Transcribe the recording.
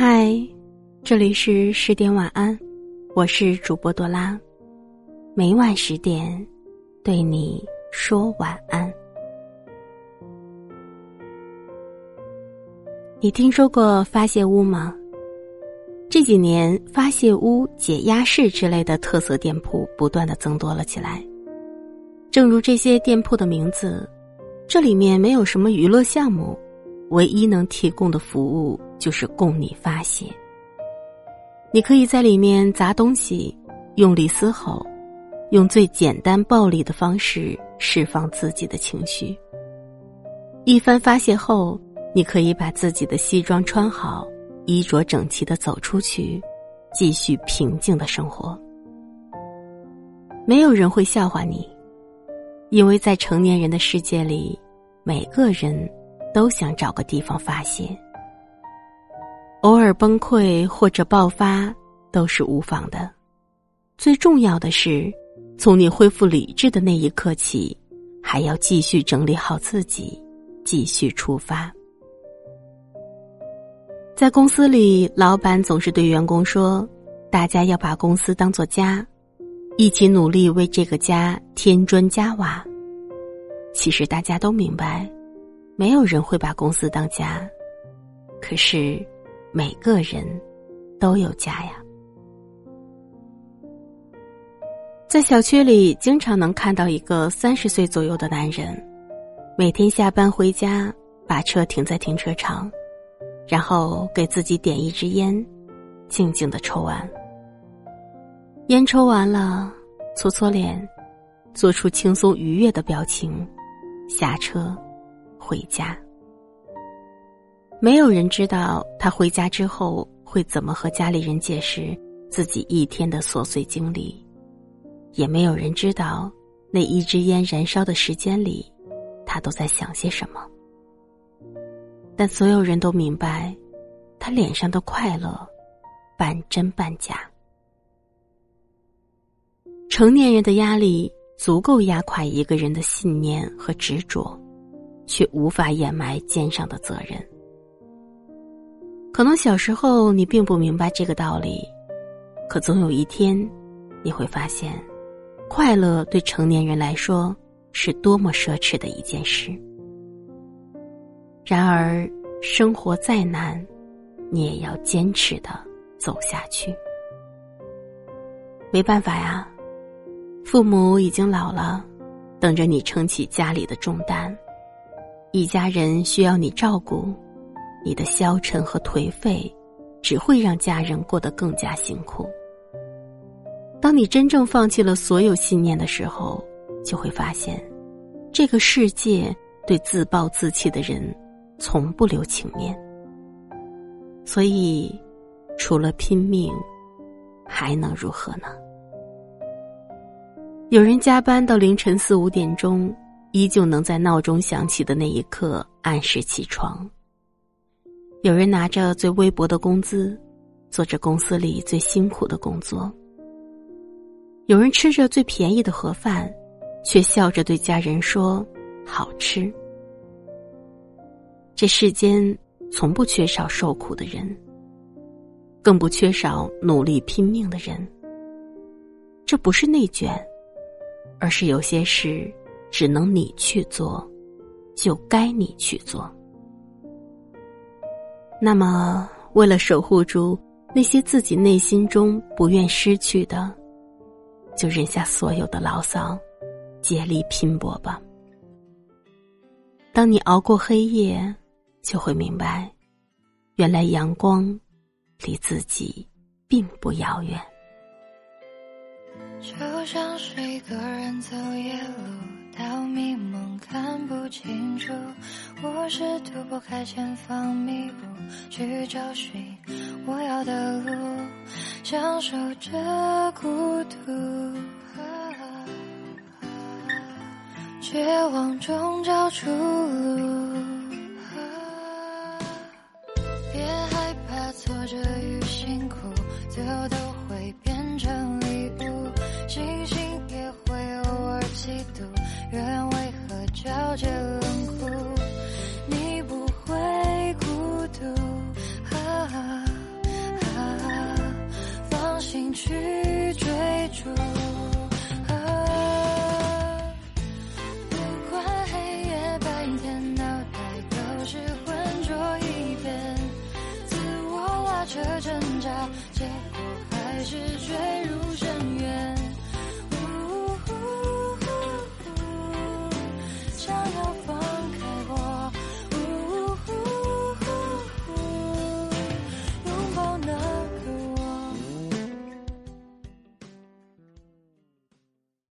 嗨，这里是十点晚安，我是主播多拉，每晚十点对你说晚安。你听说过发泄屋吗？这几年，发泄屋、解压室之类的特色店铺不断的增多了起来。正如这些店铺的名字，这里面没有什么娱乐项目，唯一能提供的服务就是供你发泄。你可以在里面砸东西、用力嘶吼，用最简单暴力的方式释放自己的情绪。一番发泄后。你可以把自己的西装穿好，衣着整齐的走出去，继续平静的生活。没有人会笑话你，因为在成年人的世界里，每个人都想找个地方发泄。偶尔崩溃或者爆发都是无妨的，最重要的是，从你恢复理智的那一刻起，还要继续整理好自己，继续出发。在公司里，老板总是对员工说：“大家要把公司当做家，一起努力为这个家添砖加瓦。”其实大家都明白，没有人会把公司当家，可是每个人都有家呀。在小区里，经常能看到一个三十岁左右的男人，每天下班回家，把车停在停车场。然后给自己点一支烟，静静的抽完。烟抽完了，搓搓脸，做出轻松愉悦的表情，下车，回家。没有人知道他回家之后会怎么和家里人解释自己一天的琐碎经历，也没有人知道那一支烟燃烧的时间里，他都在想些什么。但所有人都明白，他脸上的快乐半真半假。成年人的压力足够压垮一个人的信念和执着，却无法掩埋肩上的责任。可能小时候你并不明白这个道理，可总有一天，你会发现，快乐对成年人来说是多么奢侈的一件事。然而，生活再难，你也要坚持的走下去。没办法呀，父母已经老了，等着你撑起家里的重担，一家人需要你照顾，你的消沉和颓废，只会让家人过得更加辛苦。当你真正放弃了所有信念的时候，就会发现，这个世界对自暴自弃的人。从不留情面，所以除了拼命，还能如何呢？有人加班到凌晨四五点钟，依旧能在闹钟响起的那一刻按时起床；有人拿着最微薄的工资，做着公司里最辛苦的工作；有人吃着最便宜的盒饭，却笑着对家人说：“好吃。”这世间从不缺少受苦的人，更不缺少努力拼命的人。这不是内卷，而是有些事只能你去做，就该你去做。那么，为了守护住那些自己内心中不愿失去的，就忍下所有的牢骚，竭力拼搏吧。当你熬过黑夜。就会明白，原来阳光离自己并不遥远。就像是一个人走夜是躲不开前方迷雾，去找寻我要的路，享受着孤独。绝望中找出路，别害怕挫折与辛苦，最后都会变成礼物。星星也会偶尔嫉妒，人为何皎洁？去追逐，啊，不管黑夜白天，脑袋都是浑浊一片，自我拉扯挣扎，结果还是坠入深渊。